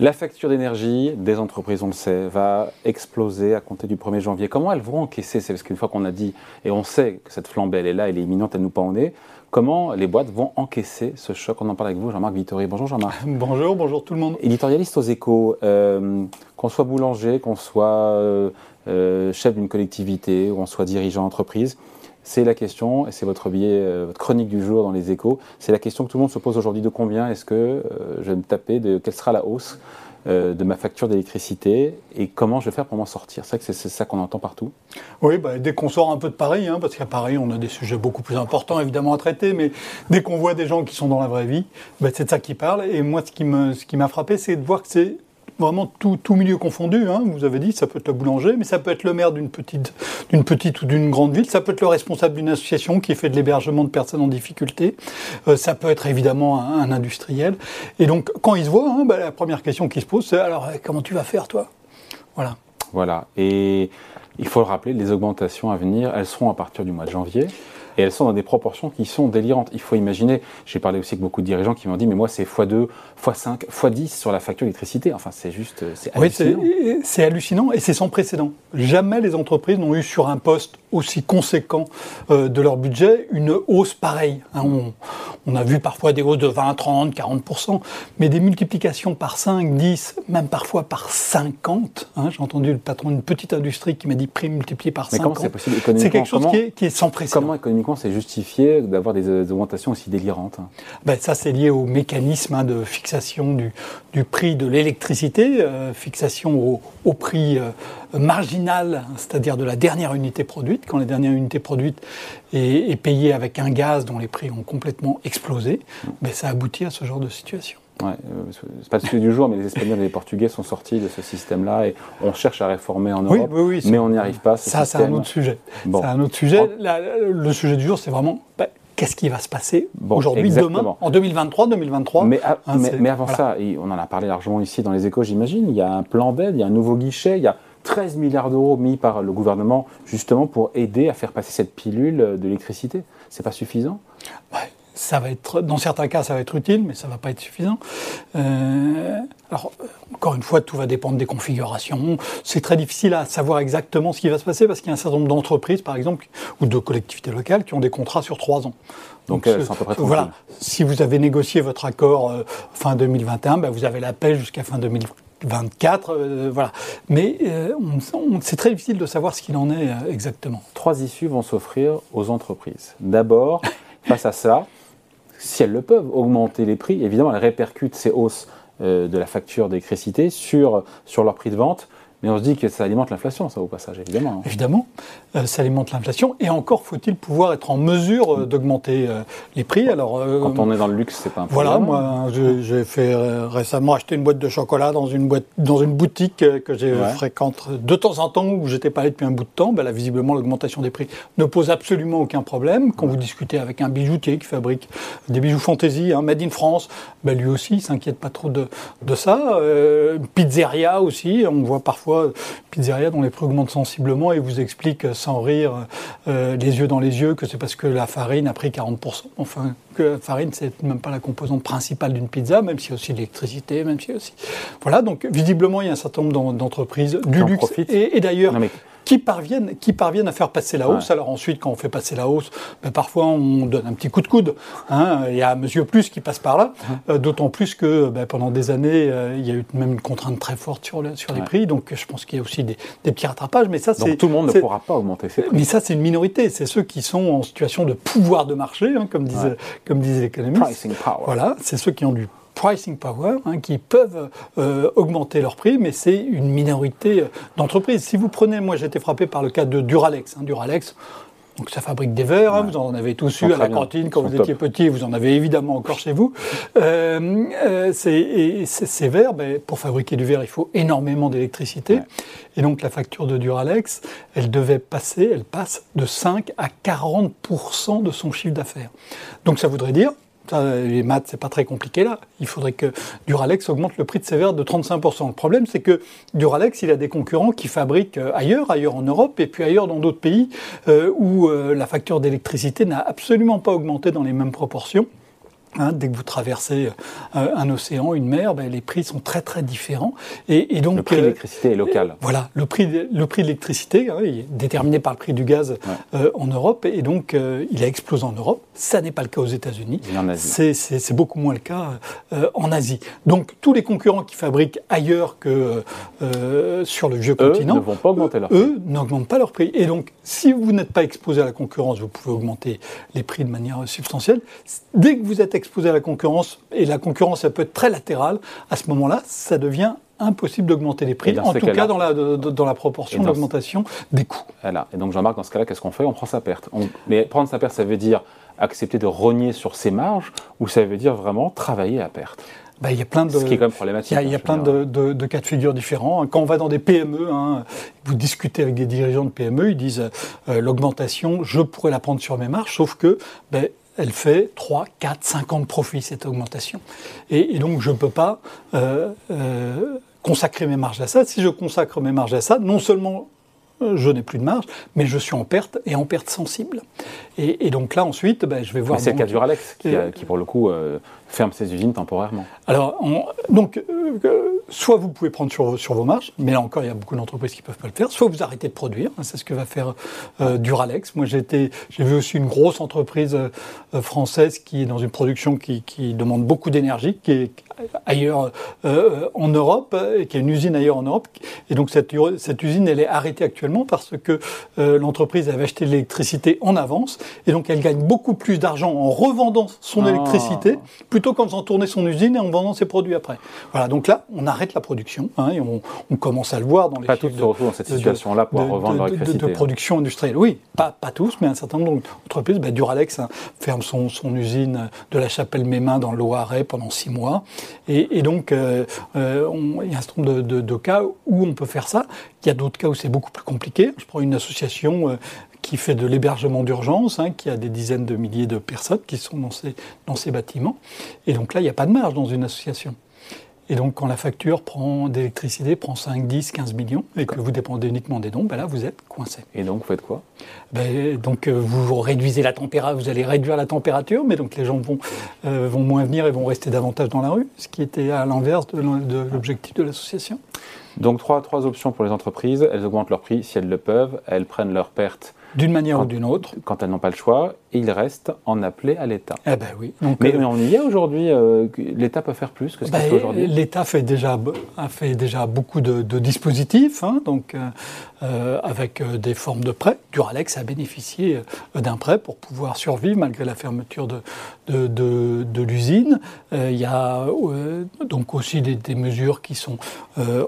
La facture d'énergie des entreprises, on le sait, va exploser à compter du 1er janvier. Comment elles vont encaisser C'est parce qu'une fois qu'on a dit, et on sait que cette flambée, elle est là, elle est imminente, elle nous pend au nez, comment les boîtes vont encaisser ce choc? On en parle avec vous, Jean-Marc Vittori. Bonjour Jean-Marc. Bonjour, bonjour tout le monde. Éditorialiste aux échos, euh, qu'on soit boulanger, qu'on soit euh, euh, chef d'une collectivité, ou qu'on soit dirigeant d'entreprise, c'est la question, et c'est votre billet, votre chronique du jour dans les échos, c'est la question que tout le monde se pose aujourd'hui de combien est-ce que je vais me taper, de quelle sera la hausse de ma facture d'électricité et comment je vais faire pour m'en sortir. C'est vrai que c'est ça qu'on entend partout. Oui, bah, dès qu'on sort un peu de Paris, hein, parce qu'à Paris, on a des sujets beaucoup plus importants évidemment à traiter, mais dès qu'on voit des gens qui sont dans la vraie vie, bah, c'est de ça qu'ils parlent. Et moi, ce qui m'a frappé, c'est de voir que c'est vraiment tout, tout milieu confondu. Hein. Vous avez dit, ça peut être le boulanger, mais ça peut être le maire d'une petite, d'une petite ou d'une grande ville. Ça peut être le responsable d'une association qui fait de l'hébergement de personnes en difficulté. Euh, ça peut être évidemment un, industriel. Et donc, quand ils se voient, hein, bah, la première question qui se pose, c'est alors comment tu vas faire, toi? Voilà. Voilà. Et il faut le rappeler, les augmentations à venir, elles seront à partir du mois de janvier. Et elles sont dans des proportions qui sont délirantes. Il faut imaginer, j'ai parlé aussi avec beaucoup de dirigeants qui m'ont dit, mais moi c'est x2, x5, x10 sur la facture d'électricité. Enfin, c'est juste, c'est hallucinant. Oui, c'est hallucinant et c'est sans précédent. Jamais les entreprises n'ont eu sur un poste aussi conséquent euh, de leur budget une hausse pareille. Hein. on, a vu parfois des hausses de 20, 30, 40%, mais des multiplications par 5, 10, même parfois par 50. Hein. J'ai entendu le patron d'une petite industrie qui m'a dit prix multiplié par 50. c'est quelque chose qui, est, qui, est, sans précédent. Comment économiquement c'est justifié d'avoir des, augmentations aussi délirantes ben, Ça, c'est lié au mécanisme hein, de fixation du, du prix de l'électricité, euh, fixation au, au prix euh, marginal, c'est-à-dire de la dernière unité produite. Quand la dernière unité produite est, est, payée avec un gaz dont les prix ont complètement explosé, ben, ça aboutit à ce genre de situation. Ouais, euh, c'est pas le sujet du jour, mais les Espagnols et les Portugais sont sortis de ce système-là et on cherche à réformer en Europe, mais on n'y arrive pas. Ça, c'est un autre sujet. C'est un autre sujet. le sujet du jour, c'est vraiment bah, qu'est-ce qui va se passer aujourd'hui, demain, en 2023, 2023. Mais, hein, mais, avant ça, on en a parlé largement ici dans les échos, j'imagine, il y a un plan d'aide, il y a un nouveau guichet, il y a 13 milliards d'euros mis par le gouvernement justement pour aider à faire passer cette pilule de l'électricité. C'est pas suffisant? Ça va être, dans certains cas, ça va être utile, mais ça va pas être suffisant. Euh, alors, encore une fois, tout va dépendre des configurations. C'est très difficile à savoir exactement ce qui va se passer parce qu'il y a un certain nombre d'entreprises, par exemple, ou de collectivités locales qui ont des contrats sur trois ans. Donc, à peu près voilà. Si vous avez négocié votre accord euh, fin 2021, ben, vous avez la paix jusqu'à fin 2024, euh, voilà. Mais c'est très difficile de savoir ce qu'il en est exactement. Trois issues vont s'offrir aux entreprises. D'abord, face à ça, si elles le peuvent, augmenter les prix. Évidemment, elles répercutent ces hausses euh, de la facture d'électricité sur, sur leur prix de vente. Mais on se dit que ça alimente l'inflation, ça, au passage, évidemment. Évidemment, euh, ça alimente l'inflation. Et encore faut-il pouvoir être en mesure euh, d'augmenter euh, les prix. Alors, Quand on est dans le luxe, c'est pas un problème. Voilà, moi, j'ai fait récemment acheter une boîte de chocolat dans une, boîte, dans une boutique que j'ai fréquente de temps en temps, où j'étais pas allé depuis un bout de temps. Ben là, visiblement, l'augmentation des prix ne pose absolument aucun problème. Quand vous discutez avec un bijoutier qui fabrique des bijoux fantaisie, hein, made in France, ben lui aussi, il s'inquiète pas trop de, de ça. pizzeria aussi, on voit parfois pizzeria dont les prix augmentent sensiblement et vous explique sans rire, euh, les yeux dans les yeux, que c'est parce que la farine a pris 40%. Enfin, que la farine, c'est même pas la composante principale d'une pizza, même s'il y a aussi l'électricité, même s'il y a aussi. Voilà, donc visiblement, il y a un certain nombre d'entreprises du luxe. Et, et d'ailleurs, qui parviennent, qui parviennent à faire passer la hausse. Alors ensuite, quand on fait passer la hausse, ben, parfois on donne un petit coup de coude. Hein. Il y a Monsieur Plus qui passe par là, euh, d'autant plus que ben, pendant des années, euh, il y a eu même une contrainte très forte sur, sur les prix. Donc je pense qu'il y a aussi des, petits rattrapages. Mais ça, c'est tout le monde ne pourra pas augmenter ses prix. Mais ça, c'est une minorité. C'est ceux qui sont en situation de pouvoir de marché, hein, comme disent comme disent les économistes. Pricing power. Voilà, c'est ceux qui ont du pricing power, hein, qui peuvent euh, augmenter leurs prix, mais c'est une minorité d'entreprises. Si vous prenez, moi j'ai été frappé par le cas de Duralex. Hein, Duralex, donc ça fabrique des verres, hein, vous en avez tous eu à la cantine quand vous étiez petit, vous en avez évidemment encore chez vous. Euh, euh ces verres, ben, pour fabriquer du verre, il faut énormément d'électricité. Et donc la facture de Duralex, elle devait passer, elle passe de 5 à 40% de son chiffre d'affaires. Donc ça voudrait dire les maths, c'est pas très compliqué là. Il faudrait que Duralex augmente le prix de ses verres de 35%. Le problème, c'est que Duralex, il a des concurrents qui fabriquent euh, ailleurs, ailleurs en Europe, et puis ailleurs dans d'autres pays euh, où euh, la facture d'électricité n'a absolument pas augmenté dans les mêmes proportions. Hein, dès que vous traversez euh, un océan, une mer, ben, les prix sont très très différents. Et, et donc, le prix de euh, l'électricité est local. voilà, le prix, de, le prix de l'électricité hein, est déterminé par le prix du gaz euh, en Europe, et donc il a explosé en Europe. Ça n'est pas le cas aux États-Unis. C'est beaucoup moins le cas en Asie. Donc tous les concurrents qui fabriquent ailleurs que sur le vieux continent, ne vont pas augmenter leur eux n'augmentent pas leur prix. Et donc, si vous n'êtes pas exposé à la concurrence, vous pouvez augmenter les prix de manière substantielle. Dès que vous êtes exposé à la concurrence, et la concurrence elle peut être très latérale, à ce moment-là, ça devient impossible d'augmenter les prix, en tout cas dans la, dans la proportion d'augmentation des coûts. Voilà. Et donc Jean-Marc, dans ce cas-là, qu'est-ce qu'on fait? On prend sa perte. Mais prendre sa perte, ça veut dire accepter de rogner sur ses marges ou ça veut dire vraiment travailler à perte? Bah, il y a plein de, Ce qui est quand même problématique. Il y a, hein, plein de, cas de figure différents. Quand on va dans des PME, hein, vous discutez avec des dirigeants de PME, ils disent euh, l'augmentation, je pourrais la prendre sur mes marges, sauf que ben, elle fait 3, 4, 5 ans de profit, cette augmentation. Et, donc, je ne peux pas euh, euh, consacrer mes marges à ça. Si je consacre mes marges à ça, non seulement euh, je n'ai plus de marge, mais je suis en perte et en perte sensible. Et, donc là, ensuite, ben, je vais voir. C'est le cas du Ralex, qui, qui pour le coup, ferme ses usines temporairement. Alors, donc, euh, soit vous pouvez prendre sur, vos marges, mais là encore, il y a beaucoup d'entreprises qui ne peuvent pas le faire, soit vous arrêtez de produire, hein, c'est ce que va faire euh, Duralex. Moi, j'ai vu aussi une grosse entreprise euh, française qui est dans une production qui, demande beaucoup d'énergie, qui ailleurs en Europe, et qui est une usine ailleurs en Europe. Et donc, cette, cette usine, elle est arrêtée actuellement parce que l'entreprise avait acheté de l'électricité en avance, et donc elle gagne beaucoup plus d'argent en revendant son ah. électricité, plutôt qu'en faisant tourner son usine et en vendant ses produits après. Voilà, donc là, on arrête la production hein, et on, commence à le voir dans les pas tous se retrouvent dans cette situation-là pour revendre leur électricité. De, production industrielle, oui, pas, pas tous, mais un certain nombre d'entreprises. Bah, Duralex hein, ferme son, son, usine de la Chapelle-Mémin dans le Loiret pendant six mois. Et, donc, euh, euh, il y a un certain nombre de, cas où on peut faire ça. Il y a d'autres cas où c'est beaucoup plus compliqué. Je prends une association euh, qui fait de l'hébergement d'urgence, hein, qui a des dizaines de milliers de personnes qui sont dans ces bâtiments. Et donc là, il n'y a pas de marge dans une association. Et donc, quand la facture prend d'électricité prend 5, 10, 15 millions et que vous dépendez uniquement des dons, ben là, vous êtes coincé. Et donc, vous faites quoi? Ben, Donc, euh, vous réduisez la température, vous allez réduire la température, mais donc les gens vont, euh, vont moins venir et vont rester davantage dans la rue, ce qui était à l'inverse de l'objectif de l'association. Donc, trois, trois options pour les entreprises. Elles augmentent leur prix si elles le peuvent, elles prennent leurs pertes d'une manière ou d'une autre. Quand elles n'ont pas le choix, ils restent en appelé à l'État. Eh ben oui. mais, euh, on y est aujourd'hui. Euh, L'État peut faire plus que ce qu'il ben, fait aujourd'hui? L'État fait déjà a fait déjà beaucoup de, dispositifs, hein, donc euh, avec des formes de prêts. Duralex a bénéficié d'un prêt pour pouvoir survivre malgré la fermeture de de, de, l'usine. il y a donc aussi des, des, mesures qui sont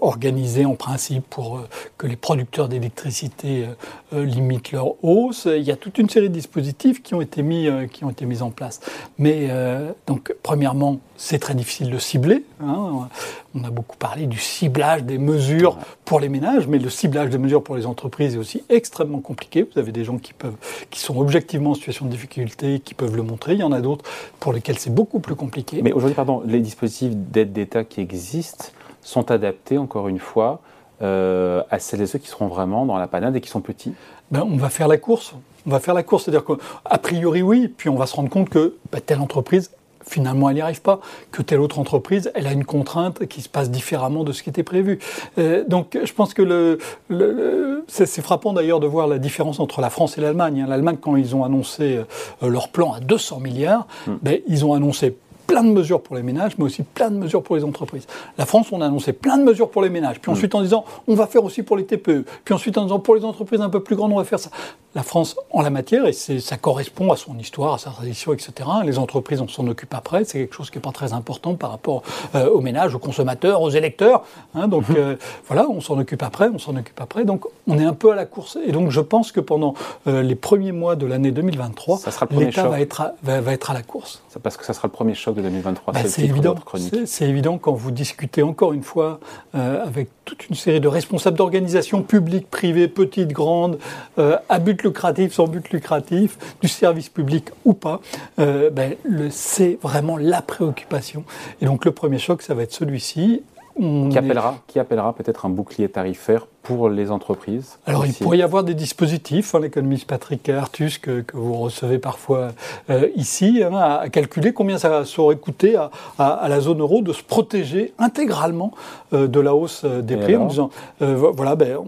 organisées en principe pour que les producteurs d'électricité limitent leur hausse. Il y a toute une série de dispositifs qui ont été mis, euh, qui ont été mis en place. Mais euh, donc, premièrement, c'est très difficile de cibler. Hein. On a beaucoup parlé du ciblage des mesures pour les ménages, mais le ciblage des mesures pour les entreprises est aussi extrêmement compliqué. Vous avez des gens qui peuvent, qui sont objectivement en situation de difficulté, qui peuvent le montrer. Il y en a d'autres pour lesquels c'est beaucoup plus compliqué. Mais aujourd'hui, pardon, les dispositifs d'aide d'État qui existent sont adaptés, encore une fois, euh, à celles et ceux qui seront vraiment dans la panade et qui sont petits ben, On va faire la course. On va faire la course. C'est-à-dire qu'a priori, oui, puis on va se rendre compte que ben, telle entreprise, finalement, elle n'y arrive pas. Que telle autre entreprise, elle a une contrainte qui se passe différemment de ce qui était prévu. Euh, donc, je pense que le, c'est frappant d'ailleurs de voir la différence entre la France et l'Allemagne. Hein. L'Allemagne, quand ils ont annoncé euh, leur plan à 200 milliards, hmm. ben, ils ont annoncé plein de mesures pour les ménages, mais aussi plein de mesures pour les entreprises. La France, on a annoncé plein de mesures pour les ménages, puis mm. ensuite en disant on va faire aussi pour les TPE, puis ensuite en disant pour les entreprises un peu plus grandes, on va faire ça. La France, en la matière, et ça correspond à son histoire, à sa tradition, etc. Les entreprises, on s'en occupe après, c'est quelque chose qui n'est pas très important par rapport euh, aux ménages, aux consommateurs, aux électeurs. Hein. donc mm-hmm. euh, voilà, on s'en occupe après, on s'en occupe après. Donc on est un peu à la course. Et donc je pense que pendant euh, les premiers mois de l'année 2023, l'État va être, va, être à la course. Parce que ça sera le premier choc de 2023. Bah, c'est évident. C'est évident quand vous discutez encore une fois euh, avec toute une série de responsables d'organisations publiques, privées, petites, grandes, euh, à but lucratif, sans but lucratif, du service public ou pas. Euh, ben, c'est vraiment la préoccupation. Et donc le premier choc, ça va être celui-ci. Qui appellera, qui appellera peut-être un bouclier tarifaire pour les entreprises Alors, il pourrait y avoir des dispositifs, hein, l'économiste Patrick Artus, que, vous recevez parfois euh, ici, hein, à, calculer combien ça aurait coûté à, la zone euro de se protéger intégralement euh, de la hausse euh, des prix en disant voilà, ben,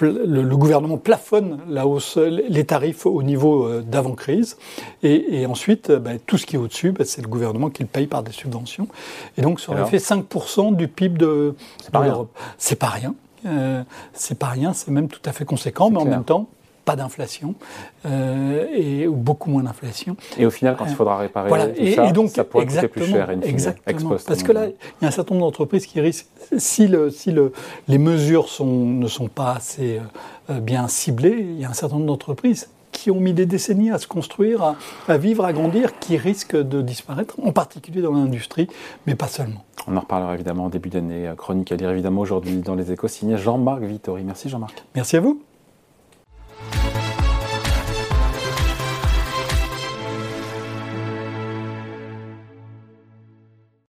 le, gouvernement plafonne la hausse, les tarifs au niveau d'avant-crise, et, ensuite, ben, tout ce qui est au-dessus, ben, c'est le gouvernement qui le paye par des subventions. Et donc, ça aurait fait 5% du PIB de, l'Europe. C'est pas rien. Euh, c'est pas rien, c'est même tout à fait conséquent, mais en même temps, pas d'inflation euh, et beaucoup moins d'inflation. Et au final, quand il faudra réparer tout et, ça, donc, ça pourrait coûter plus cher. exactement. Parce que là, il y a un certain nombre d'entreprises qui risquent, si, le, si le, les mesures sont, ne sont pas assez euh, bien ciblées, il y a un certain nombre d'entreprises qui ont mis des décennies à se construire, à, vivre, à grandir, qui risquent de disparaître, en particulier dans l'industrie, mais pas seulement. On en reparlera évidemment en début d'année. Chronique à lire évidemment aujourd'hui dans les échos, signé Jean-Marc Vittori. Merci Jean-Marc. Merci à vous.